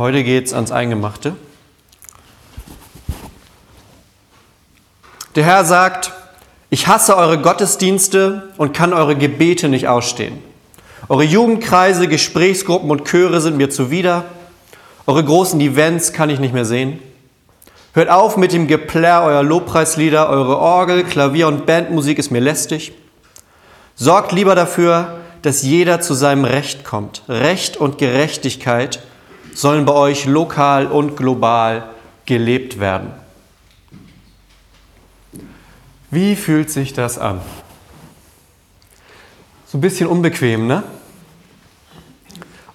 Heute geht es ans Eingemachte. Der Herr sagt, ich hasse eure Gottesdienste und kann eure Gebete nicht ausstehen. Eure Jugendkreise, Gesprächsgruppen und Chöre sind mir zuwider. Eure großen Events kann ich nicht mehr sehen. Hört auf mit dem Geplärr eurer Lobpreislieder, eure Orgel, Klavier und Bandmusik ist mir lästig. Sorgt lieber dafür, dass jeder zu seinem Recht kommt. Recht und Gerechtigkeit sollen bei euch lokal und global gelebt werden. Wie fühlt sich das an? So ein bisschen unbequem, ne?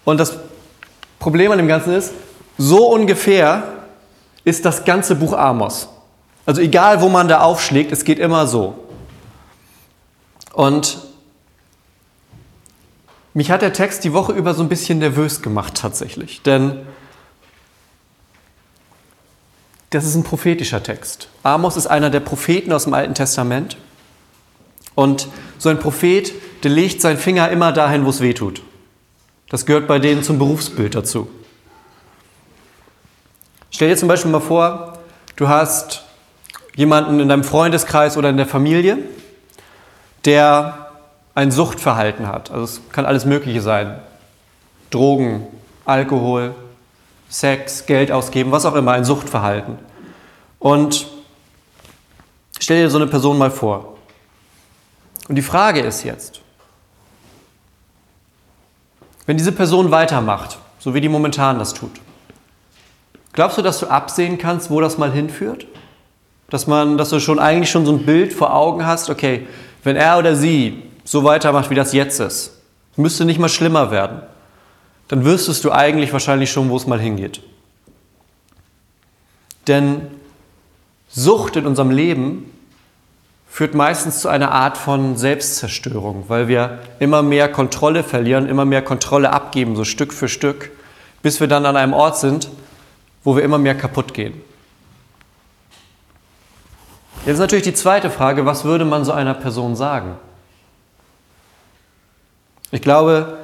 Und das Problem an dem Ganzen ist, so ungefähr ist das ganze Buch Amos. Also egal, wo man da aufschlägt, es geht immer so. Und mich hat der Text die Woche über so ein bisschen nervös gemacht tatsächlich, denn das ist ein prophetischer Text. Amos ist einer der Propheten aus dem Alten Testament. Und so ein Prophet, der legt seinen Finger immer dahin, wo es weh tut. Das gehört bei denen zum Berufsbild dazu. Stell dir zum Beispiel mal vor, du hast jemanden in deinem Freundeskreis oder in der Familie, der ein Suchtverhalten hat. Also es kann alles Mögliche sein. Drogen, Alkohol, Sex, Geld ausgeben, was auch immer, ein Suchtverhalten. Und stell dir so eine Person mal vor. Und die Frage ist jetzt, wenn diese Person weitermacht, so wie die momentan das tut, glaubst du, dass du absehen kannst, wo das mal hinführt? Dass, man, dass du schon eigentlich schon so ein Bild vor Augen hast, okay, wenn er oder sie so weitermacht, wie das jetzt ist, müsste nicht mal schlimmer werden, dann wüsstest du eigentlich wahrscheinlich schon, wo es mal hingeht. Denn Sucht in unserem Leben führt meistens zu einer Art von Selbstzerstörung, weil wir immer mehr Kontrolle verlieren, immer mehr Kontrolle abgeben, so Stück für Stück, bis wir dann an einem Ort sind, wo wir immer mehr kaputt gehen. Jetzt ist natürlich die zweite Frage, was würde man so einer Person sagen? Ich glaube,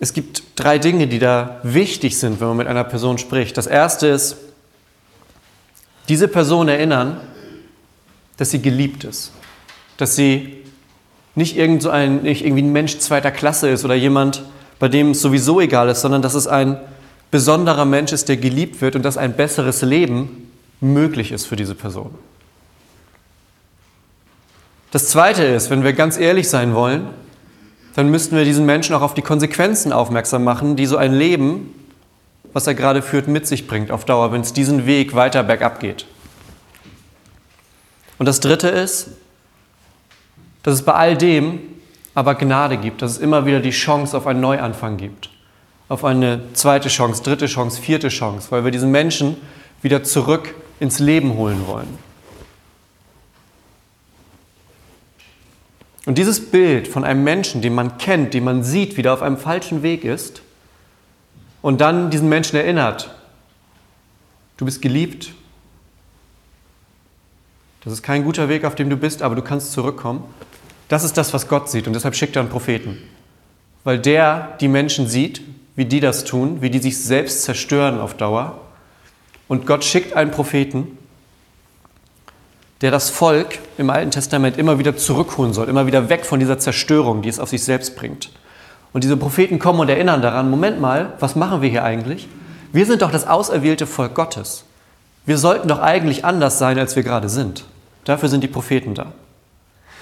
es gibt drei Dinge, die da wichtig sind, wenn man mit einer Person spricht. Das erste ist, diese Person erinnern, dass sie geliebt ist dass sie nicht, irgend so ein, nicht irgendwie ein Mensch zweiter Klasse ist oder jemand, bei dem es sowieso egal ist, sondern dass es ein besonderer Mensch ist, der geliebt wird und dass ein besseres Leben möglich ist für diese Person. Das Zweite ist, wenn wir ganz ehrlich sein wollen, dann müssten wir diesen Menschen auch auf die Konsequenzen aufmerksam machen, die so ein Leben, was er gerade führt, mit sich bringt auf Dauer, wenn es diesen Weg weiter bergab geht. Und das Dritte ist, dass es bei all dem aber Gnade gibt, dass es immer wieder die Chance auf einen Neuanfang gibt, auf eine zweite Chance, dritte Chance, vierte Chance, weil wir diesen Menschen wieder zurück ins Leben holen wollen. Und dieses Bild von einem Menschen, den man kennt, den man sieht, wie der auf einem falschen Weg ist, und dann diesen Menschen erinnert, du bist geliebt, das ist kein guter Weg, auf dem du bist, aber du kannst zurückkommen. Das ist das, was Gott sieht und deshalb schickt er einen Propheten. Weil der die Menschen sieht, wie die das tun, wie die sich selbst zerstören auf Dauer. Und Gott schickt einen Propheten, der das Volk im Alten Testament immer wieder zurückholen soll, immer wieder weg von dieser Zerstörung, die es auf sich selbst bringt. Und diese Propheten kommen und erinnern daran, Moment mal, was machen wir hier eigentlich? Wir sind doch das auserwählte Volk Gottes. Wir sollten doch eigentlich anders sein, als wir gerade sind. Dafür sind die Propheten da.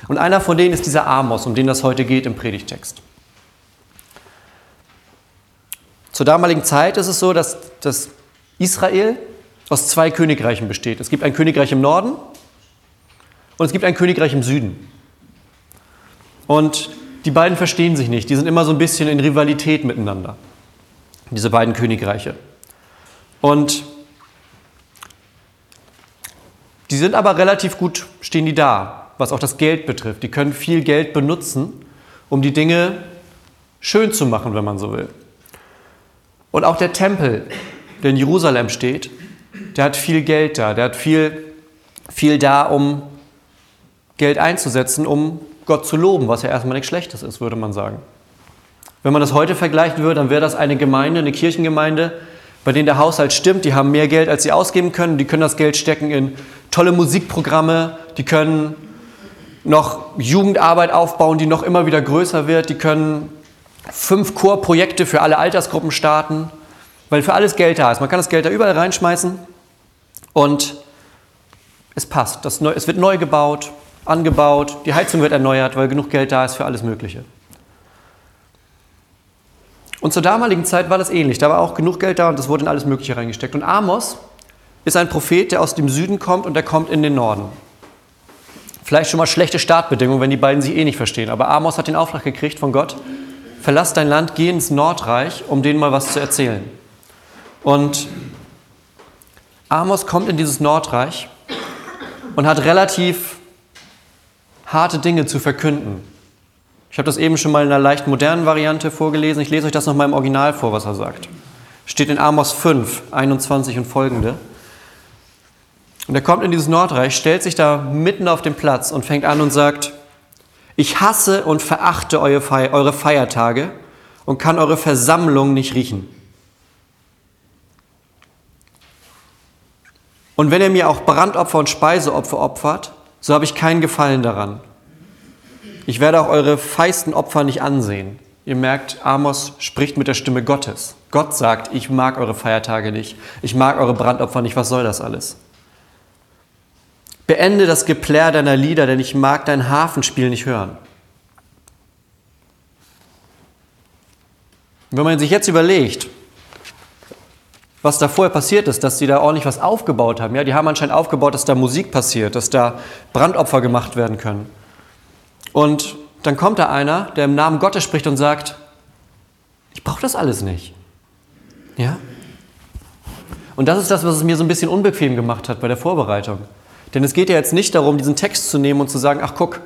Und einer von denen ist dieser Amos, um den das heute geht im Predigtext. Zur damaligen Zeit ist es so, dass, dass Israel aus zwei Königreichen besteht. Es gibt ein Königreich im Norden und es gibt ein Königreich im Süden. Und die beiden verstehen sich nicht. Die sind immer so ein bisschen in Rivalität miteinander, diese beiden Königreiche. Und die sind aber relativ gut, stehen die da was auch das Geld betrifft. Die können viel Geld benutzen, um die Dinge schön zu machen, wenn man so will. Und auch der Tempel, der in Jerusalem steht, der hat viel Geld da, der hat viel, viel da, um Geld einzusetzen, um Gott zu loben, was ja erstmal nichts Schlechtes ist, würde man sagen. Wenn man das heute vergleichen würde, dann wäre das eine Gemeinde, eine Kirchengemeinde bei denen der Haushalt stimmt, die haben mehr Geld, als sie ausgeben können, die können das Geld stecken in tolle Musikprogramme, die können noch Jugendarbeit aufbauen, die noch immer wieder größer wird, die können fünf Chorprojekte für alle Altersgruppen starten, weil für alles Geld da ist. Man kann das Geld da überall reinschmeißen und es passt. Das, es wird neu gebaut, angebaut, die Heizung wird erneuert, weil genug Geld da ist für alles Mögliche. Und zur damaligen Zeit war das ähnlich. Da war auch genug Geld da und das wurde in alles Mögliche reingesteckt. Und Amos ist ein Prophet, der aus dem Süden kommt und der kommt in den Norden. Vielleicht schon mal schlechte Startbedingungen, wenn die beiden sich eh nicht verstehen. Aber Amos hat den Auftrag gekriegt von Gott, verlass dein Land, geh ins Nordreich, um denen mal was zu erzählen. Und Amos kommt in dieses Nordreich und hat relativ harte Dinge zu verkünden. Ich habe das eben schon mal in einer leicht modernen Variante vorgelesen. Ich lese euch das nochmal im Original vor, was er sagt. Steht in Amos 5, 21 und folgende. Und er kommt in dieses Nordreich, stellt sich da mitten auf den Platz und fängt an und sagt, ich hasse und verachte eure Feiertage und kann eure Versammlung nicht riechen. Und wenn ihr mir auch Brandopfer und Speiseopfer opfert, so habe ich keinen Gefallen daran. Ich werde auch eure feisten Opfer nicht ansehen. Ihr merkt, Amos spricht mit der Stimme Gottes. Gott sagt, ich mag eure Feiertage nicht, ich mag eure Brandopfer nicht, was soll das alles? Beende das Geplär deiner Lieder, denn ich mag dein Hafenspiel nicht hören. Wenn man sich jetzt überlegt, was da vorher passiert ist, dass sie da ordentlich was aufgebaut haben, ja, die haben anscheinend aufgebaut, dass da Musik passiert, dass da Brandopfer gemacht werden können. Und dann kommt da einer, der im Namen Gottes spricht und sagt, ich brauche das alles nicht. Ja? Und das ist das, was es mir so ein bisschen unbequem gemacht hat bei der Vorbereitung. Denn es geht ja jetzt nicht darum, diesen Text zu nehmen und zu sagen, ach guck,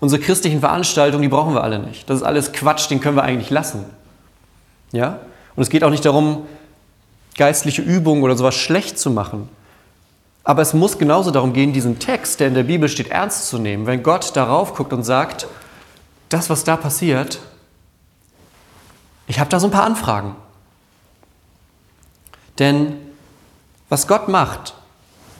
unsere christlichen Veranstaltungen, die brauchen wir alle nicht. Das ist alles Quatsch, den können wir eigentlich lassen. Ja? Und es geht auch nicht darum, geistliche Übungen oder sowas schlecht zu machen. Aber es muss genauso darum gehen, diesen Text, der in der Bibel steht, ernst zu nehmen. Wenn Gott darauf guckt und sagt, das, was da passiert, ich habe da so ein paar Anfragen. Denn was Gott macht,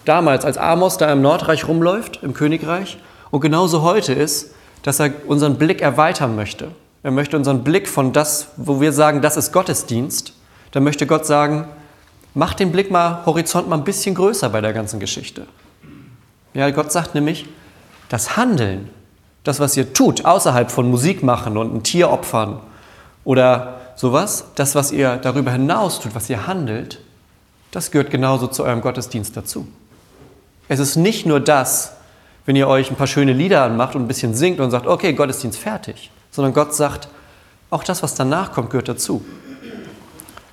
damals, als Amos da im Nordreich rumläuft, im Königreich, und genauso heute ist, dass er unseren Blick erweitern möchte. Er möchte unseren Blick von das, wo wir sagen, das ist Gottesdienst, dann möchte Gott sagen, mach den Blick mal, Horizont mal ein bisschen größer bei der ganzen Geschichte. Ja, Gott sagt nämlich, das Handeln, das, was ihr tut, außerhalb von Musik machen und ein Tier opfern oder sowas, das, was ihr darüber hinaus tut, was ihr handelt, das gehört genauso zu eurem Gottesdienst dazu. Es ist nicht nur das, wenn ihr euch ein paar schöne Lieder anmacht und ein bisschen singt und sagt, okay, Gottesdienst fertig, sondern Gott sagt, auch das, was danach kommt, gehört dazu.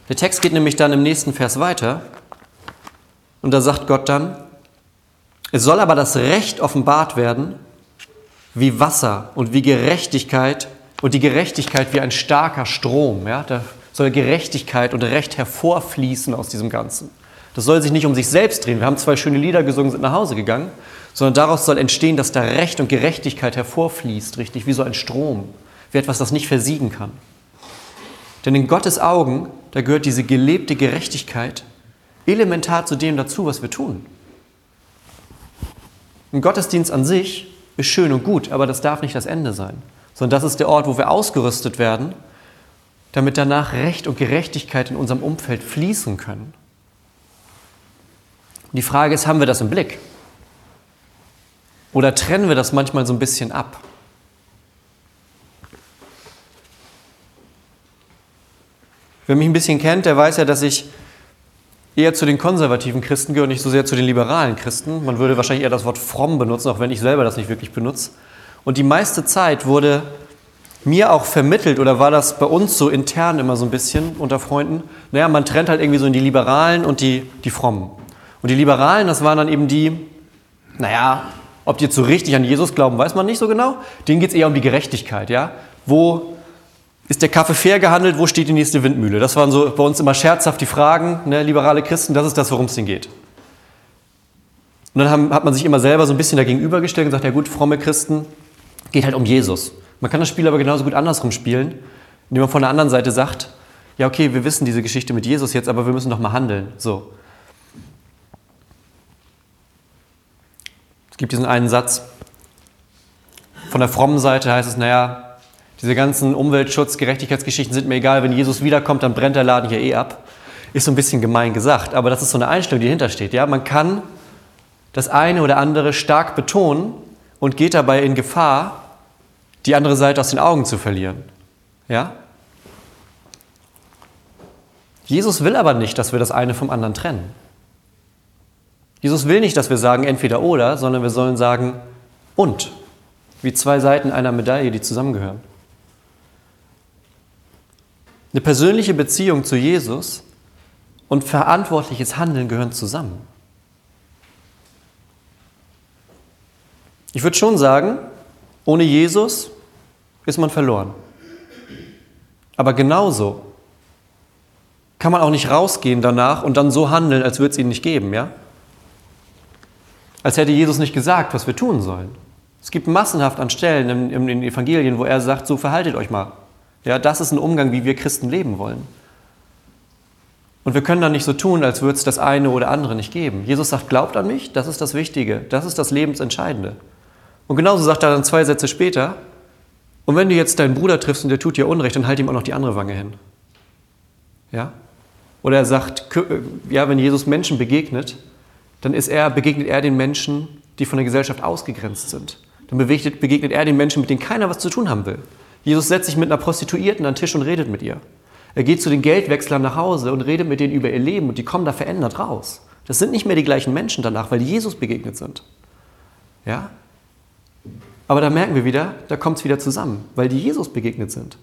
Der Text geht nämlich dann im nächsten Vers weiter und da sagt Gott dann, es soll aber das Recht offenbart werden, wie Wasser und wie Gerechtigkeit und die Gerechtigkeit wie ein starker Strom. Ja? Da soll Gerechtigkeit und Recht hervorfließen aus diesem Ganzen. Das soll sich nicht um sich selbst drehen. Wir haben zwei schöne Lieder gesungen, sind nach Hause gegangen, sondern daraus soll entstehen, dass da Recht und Gerechtigkeit hervorfließt, richtig, wie so ein Strom, wie etwas, das nicht versiegen kann. Denn in Gottes Augen, da gehört diese gelebte Gerechtigkeit elementar zu dem dazu, was wir tun. Ein Gottesdienst an sich ist schön und gut, aber das darf nicht das Ende sein, sondern das ist der Ort, wo wir ausgerüstet werden, damit danach Recht und Gerechtigkeit in unserem Umfeld fließen können. Die Frage ist, haben wir das im Blick? Oder trennen wir das manchmal so ein bisschen ab? Wer mich ein bisschen kennt, der weiß ja, dass ich eher zu den konservativen Christen gehöre, nicht so sehr zu den liberalen Christen. Man würde wahrscheinlich eher das Wort fromm benutzen, auch wenn ich selber das nicht wirklich benutze. Und die meiste Zeit wurde mir auch vermittelt, oder war das bei uns so intern immer so ein bisschen unter Freunden, naja, man trennt halt irgendwie so in die Liberalen und die, die Frommen. Und die Liberalen, das waren dann eben die, naja, ob die jetzt so richtig an Jesus glauben, weiß man nicht so genau. Denen geht es eher um die Gerechtigkeit, ja. Wo ist der Kaffee fair gehandelt? Wo steht die nächste Windmühle? Das waren so bei uns immer scherzhaft die Fragen, ne, liberale Christen, das ist das, worum es denen geht. Und dann haben, hat man sich immer selber so ein bisschen dagegen übergestellt und gesagt, ja gut, fromme Christen, geht halt um Jesus. Man kann das Spiel aber genauso gut andersrum spielen, indem man von der anderen Seite sagt, ja, okay, wir wissen diese Geschichte mit Jesus jetzt, aber wir müssen doch mal handeln. So. Es gibt diesen einen Satz. Von der frommen Seite heißt es, naja, diese ganzen Umweltschutz-, Gerechtigkeitsgeschichten sind mir egal, wenn Jesus wiederkommt, dann brennt der Laden hier eh ab. Ist so ein bisschen gemein gesagt, aber das ist so eine Einstellung, die dahinter steht. Ja? Man kann das eine oder andere stark betonen und geht dabei in Gefahr, die andere Seite aus den Augen zu verlieren. Ja? Jesus will aber nicht, dass wir das eine vom anderen trennen. Jesus will nicht, dass wir sagen entweder oder, sondern wir sollen sagen und. Wie zwei Seiten einer Medaille, die zusammengehören. Eine persönliche Beziehung zu Jesus und verantwortliches Handeln gehören zusammen. Ich würde schon sagen, ohne Jesus ist man verloren. Aber genauso kann man auch nicht rausgehen danach und dann so handeln, als würde es ihn nicht geben, ja? Als hätte Jesus nicht gesagt, was wir tun sollen. Es gibt massenhaft an Stellen in, den Evangelien, wo er sagt, so verhaltet euch mal. Ja, das ist ein Umgang, wie wir Christen leben wollen. Und wir können dann nicht so tun, als würde es das eine oder andere nicht geben. Jesus sagt, glaubt an mich, das ist das Wichtige, das ist das Lebensentscheidende. Und genauso sagt er dann zwei Sätze später, und wenn du jetzt deinen Bruder triffst und der tut dir Unrecht, dann halt ihm auch noch die andere Wange hin. Ja? Oder er sagt, ja, wenn Jesus Menschen begegnet, dann ist er, begegnet er den Menschen, die von der Gesellschaft ausgegrenzt sind. Dann begegnet er den Menschen, mit denen keiner was zu tun haben will. Jesus setzt sich mit einer Prostituierten an den Tisch und redet mit ihr. Er geht zu den Geldwechslern nach Hause und redet mit denen über ihr Leben und die kommen da verändert raus. Das sind nicht mehr die gleichen Menschen danach, weil die Jesus begegnet sind. Ja? Aber da merken wir wieder, da kommt es wieder zusammen, weil die Jesus begegnet sind.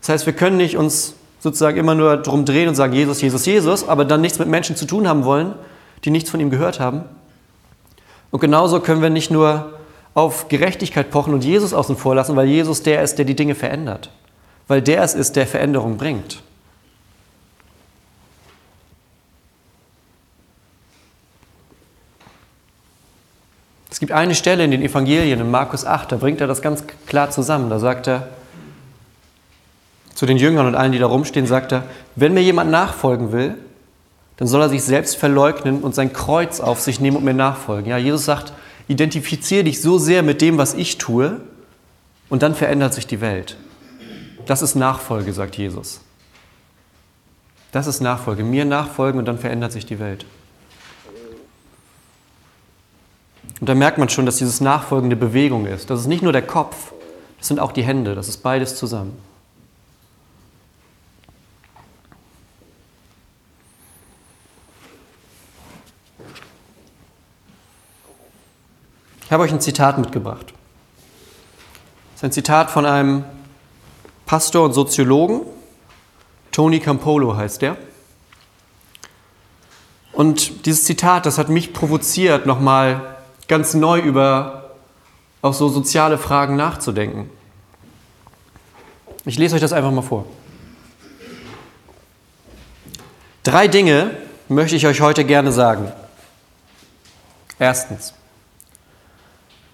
Das heißt, wir können nicht uns sozusagen immer nur drum drehen und sagen, Jesus, Jesus, Jesus, aber dann nichts mit Menschen zu tun haben wollen, die nichts von ihm gehört haben. Und genauso können wir nicht nur auf Gerechtigkeit pochen und Jesus außen vor lassen, weil Jesus der ist, der die Dinge verändert. Weil der es ist, der Veränderung bringt. Es gibt eine Stelle in den Evangelien, in Markus 8, da bringt er das ganz klar zusammen. Da sagt er zu den Jüngern und allen, die da rumstehen, sagt er, wenn mir jemand nachfolgen will, dann soll er sich selbst verleugnen und sein Kreuz auf sich nehmen und mir nachfolgen. Ja, Jesus sagt, identifiziere dich so sehr mit dem, was ich tue, und dann verändert sich die Welt. Das ist Nachfolge, sagt Jesus. Das ist Nachfolge. Mir nachfolgen und dann verändert sich die Welt. Und da merkt man schon, dass dieses Nachfolgende Bewegung ist. Das ist nicht nur der Kopf, das sind auch die Hände, das ist beides zusammen. Ich habe euch ein Zitat mitgebracht. Das ist ein Zitat von einem Pastor und Soziologen. Tony Campolo heißt der. Und dieses Zitat, das hat mich provoziert, nochmal ganz neu über auch so soziale Fragen nachzudenken. Ich lese euch das einfach mal vor. Drei Dinge möchte ich euch heute gerne sagen. Erstens,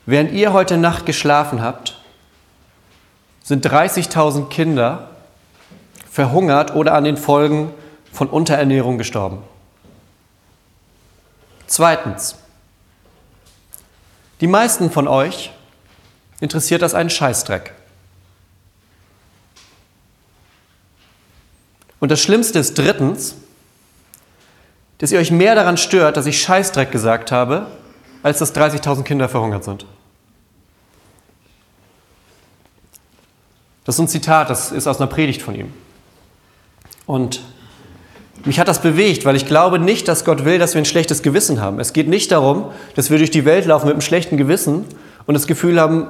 während ihr heute Nacht geschlafen habt, sind 30.000 Kinder verhungert oder an den Folgen von Unterernährung gestorben. Zweitens, die meisten von euch interessiert das einen Scheißdreck. Und das Schlimmste ist drittens, dass ihr euch mehr daran stört, dass ich Scheißdreck gesagt habe, als dass 30.000 Kinder verhungert sind. Das ist ein Zitat, das ist aus einer Predigt von ihm. Und mich hat das bewegt, weil ich glaube nicht, dass Gott will, dass wir ein schlechtes Gewissen haben. Es geht nicht darum, dass wir durch die Welt laufen mit einem schlechten Gewissen und das Gefühl haben,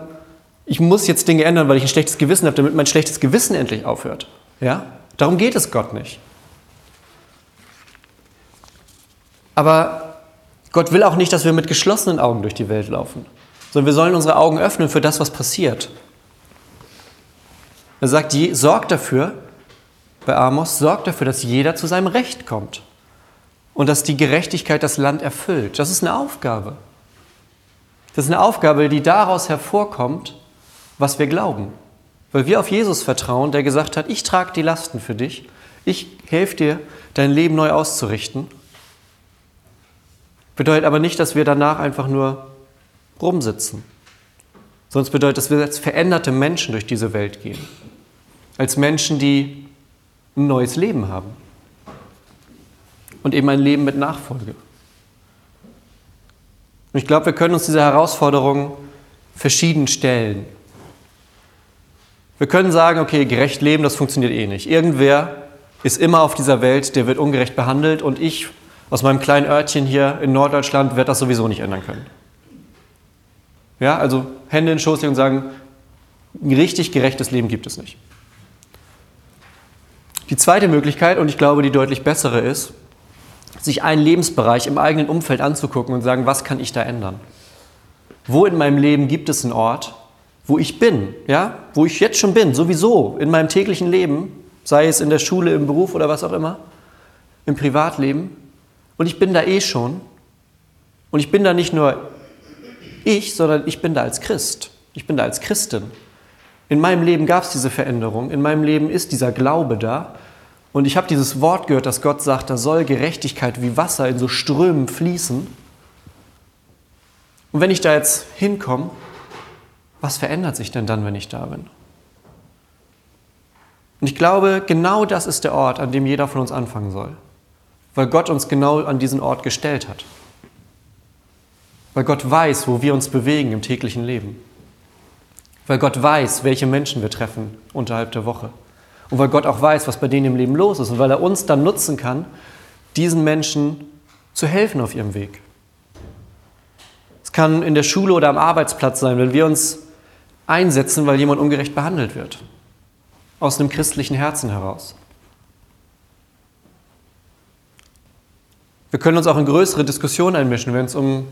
ich muss jetzt Dinge ändern, weil ich ein schlechtes Gewissen habe, damit mein schlechtes Gewissen endlich aufhört. Ja? Darum geht es Gott nicht. Aber Gott will auch nicht, dass wir mit geschlossenen Augen durch die Welt laufen, sondern wir sollen unsere Augen öffnen für das, was passiert. Er sagt, sorgt dafür, bei Amos, sorgt dafür, dass jeder zu seinem Recht kommt und dass die Gerechtigkeit das Land erfüllt. Das ist eine Aufgabe. Das ist eine Aufgabe, die daraus hervorkommt, was wir glauben. Weil wir auf Jesus vertrauen, der gesagt hat, ich trage die Lasten für dich, ich helfe dir, dein Leben neu auszurichten. Bedeutet aber nicht, dass wir danach einfach nur rumsitzen. Sonst bedeutet, dass wir als veränderte Menschen durch diese Welt gehen. Als Menschen, die ein neues Leben haben. Und eben ein Leben mit Nachfolge. Und ich glaube, wir können uns diese Herausforderung verschieden stellen. Wir können sagen, okay, gerecht leben, das funktioniert eh nicht. Irgendwer ist immer auf dieser Welt, der wird ungerecht behandelt und ich aus meinem kleinen Örtchen hier in Norddeutschland werde das sowieso nicht ändern können. Ja, also Hände in den Schoß legen und sagen, ein richtig gerechtes Leben gibt es nicht. Die zweite Möglichkeit, und ich glaube die deutlich bessere ist, sich einen Lebensbereich im eigenen Umfeld anzugucken und sagen, was kann ich da ändern? Wo in meinem Leben gibt es einen Ort, wo ich bin, ja, wo ich jetzt schon bin, sowieso in meinem täglichen Leben, sei es in der Schule, im Beruf oder was auch immer, im Privatleben, und ich bin da eh schon. Und ich bin da nicht nur ich, sondern ich bin da als Christ. Ich bin da als Christin. In meinem Leben gab es diese Veränderung. In meinem Leben ist dieser Glaube da. Und ich habe dieses Wort gehört, dass Gott sagt, da soll Gerechtigkeit wie Wasser in so Strömen fließen. Und wenn ich da jetzt hinkomme, was verändert sich denn dann, wenn ich da bin? Und ich glaube, genau das ist der Ort, an dem jeder von uns anfangen soll. Weil Gott uns genau an diesen Ort gestellt hat. Weil Gott weiß, wo wir uns bewegen im täglichen Leben. Weil Gott weiß, welche Menschen wir treffen unterhalb der Woche. Und weil Gott auch weiß, was bei denen im Leben los ist. Und weil er uns dann nutzen kann, diesen Menschen zu helfen auf ihrem Weg. Es kann in der Schule oder am Arbeitsplatz sein, wenn wir uns einsetzen, weil jemand ungerecht behandelt wird. Aus einem christlichen Herzen heraus. Wir können uns auch in größere Diskussionen einmischen, wenn es um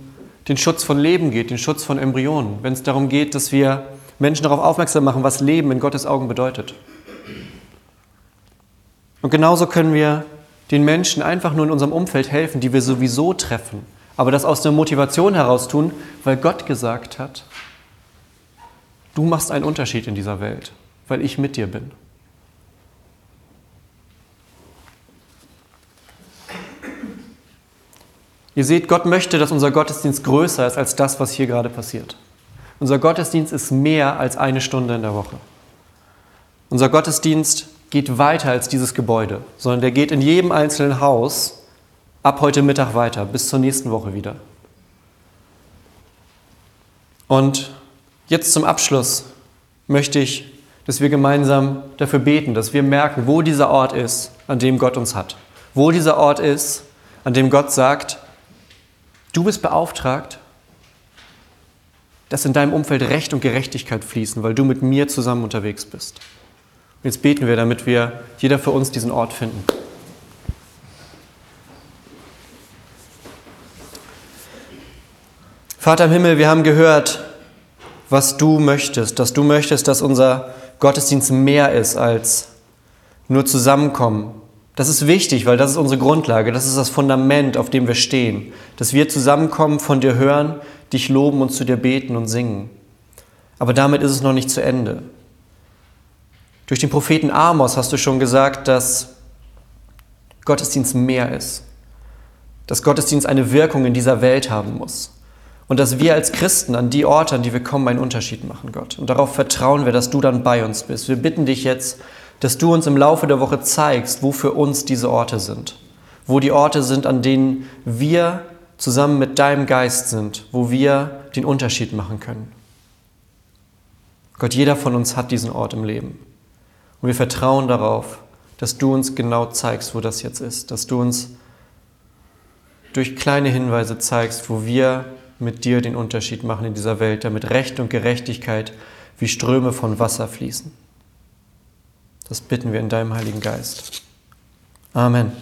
den Schutz von Leben geht, den Schutz von Embryonen, wenn es darum geht, dass wir Menschen darauf aufmerksam machen, was Leben in Gottes Augen bedeutet. Und genauso können wir den Menschen einfach nur in unserem Umfeld helfen, die wir sowieso treffen, aber das aus der Motivation heraus tun, weil Gott gesagt hat, du machst einen Unterschied in dieser Welt, weil ich mit dir bin. Ihr seht, Gott möchte, dass unser Gottesdienst größer ist als das, was hier gerade passiert. Unser Gottesdienst ist mehr als eine Stunde in der Woche. Unser Gottesdienst geht weiter als dieses Gebäude, sondern der geht in jedem einzelnen Haus ab heute Mittag weiter, bis zur nächsten Woche wieder. Und jetzt zum Abschluss möchte ich, dass wir gemeinsam dafür beten, dass wir merken, wo dieser Ort ist, an dem Gott uns hat. Wo dieser Ort ist, an dem Gott sagt, Du bist beauftragt, dass in deinem Umfeld Recht und Gerechtigkeit fließen, weil du mit mir zusammen unterwegs bist. Und jetzt beten wir, damit wir jeder für uns diesen Ort finden. Vater im Himmel, wir haben gehört, was du möchtest, dass du möchtest, dass unser Gottesdienst mehr ist als nur zusammenkommen, das ist wichtig, weil das ist unsere Grundlage, das ist das Fundament, auf dem wir stehen, dass wir zusammenkommen, von dir hören, dich loben und zu dir beten und singen. Aber damit ist es noch nicht zu Ende. Durch den Propheten Amos hast du schon gesagt, dass Gottesdienst mehr ist, dass Gottesdienst eine Wirkung in dieser Welt haben muss und dass wir als Christen an die Orte, an die wir kommen, einen Unterschied machen, Gott. Und darauf vertrauen wir, dass du dann bei uns bist. Wir bitten dich jetzt, dass du uns im Laufe der Woche zeigst, wo für uns diese Orte sind. Wo die Orte sind, an denen wir zusammen mit deinem Geist sind, wo wir den Unterschied machen können. Gott, jeder von uns hat diesen Ort im Leben. Und wir vertrauen darauf, dass du uns genau zeigst, wo das jetzt ist, dass du uns durch kleine Hinweise zeigst, wo wir mit dir den Unterschied machen in dieser Welt, damit Recht und Gerechtigkeit wie Ströme von Wasser fließen. Das bitten wir in deinem Heiligen Geist. Amen.